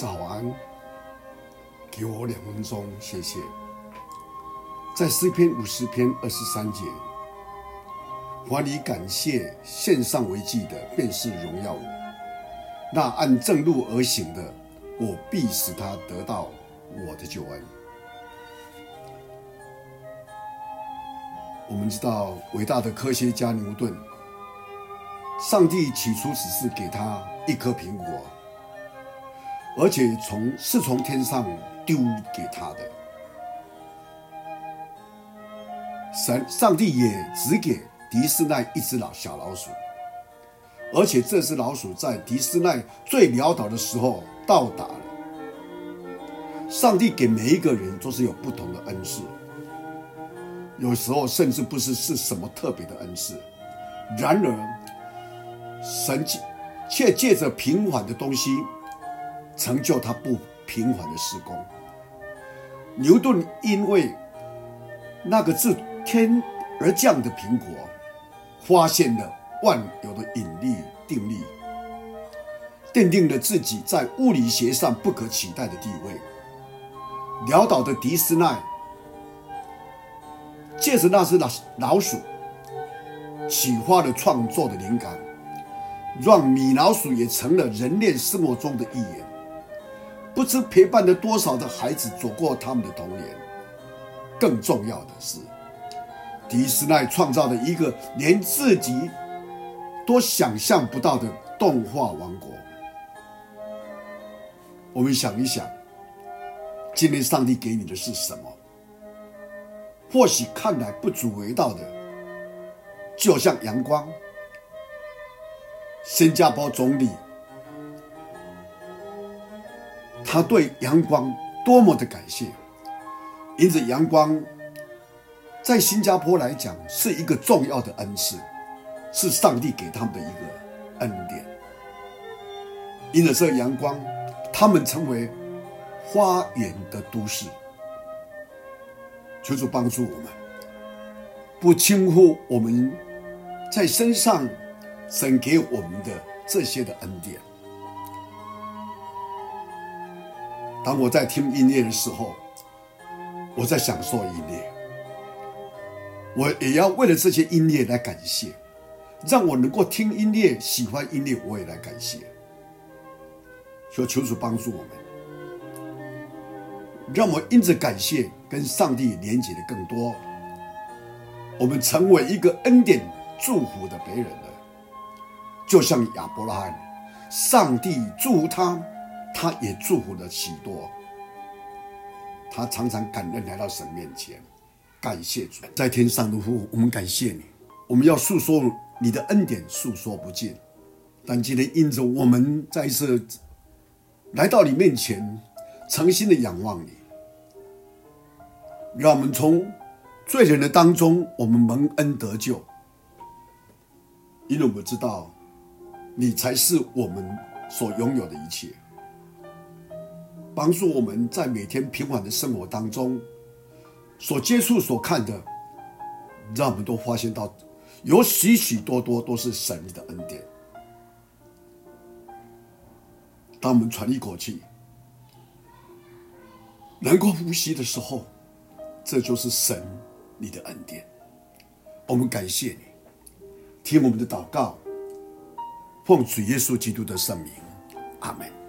早安，给我两分钟，谢谢。在诗篇五十篇二十三节，凡以感谢献上为祭的，便是荣耀我；那按正路而行的，我必使他得到我的救恩。我们知道，伟大的科学家牛顿，上帝起初只是给他一颗苹果。而且从是从天上丢给他的，神上帝也只给迪斯奈一只老小老鼠，而且这只老鼠在迪斯奈最潦倒的时候到达了。上帝给每一个人都是有不同的恩赐，有时候甚至不是是什么特别的恩赐，然而神却借着平凡的东西。成就他不平凡的事工。牛顿因为那个自天而降的苹果，发现了万有的引力定律，奠定了自己在物理学上不可取代的地位。潦倒的迪斯奈借着那只老老鼠，启发了创作的灵感，让米老鼠也成了人类生活中的一员。不知陪伴了多少的孩子走过他们的童年。更重要的是，迪斯奈创造了一个连自己都想象不到的动画王国。我们想一想，今天上帝给你的是什么？或许看来不足为道的，就像阳光。新加坡总理。他对阳光多么的感谢，因此阳光在新加坡来讲是一个重要的恩赐，是上帝给他们的一个恩典。因着这阳光，他们成为花园的都市。求主帮助我们，不轻忽我们在身上神给我们的这些的恩典。当我在听音乐的时候，我在享受音乐，我也要为了这些音乐来感谢，让我能够听音乐、喜欢音乐，我也来感谢。求求主帮助我们，让我因着感谢跟上帝连接的更多，我们成为一个恩典祝福的别人了，就像亚伯拉罕，上帝祝福他。他也祝福了许多，他常常感恩来到神面前，感谢主，在天上的父，我们感谢你，我们要诉说你的恩典，诉说不尽。但今天因着我们再一次来到你面前，诚心的仰望你，让我们从罪人的当中，我们蒙恩得救，因为我们知道你才是我们所拥有的一切。帮助我们在每天平凡的生活当中，所接触、所看的，让我们都发现到，有许许多多都是神的恩典。当我们喘一口气，能够呼吸的时候，这就是神你的恩典。我们感谢你，听我们的祷告，奉主耶稣基督的圣名，阿门。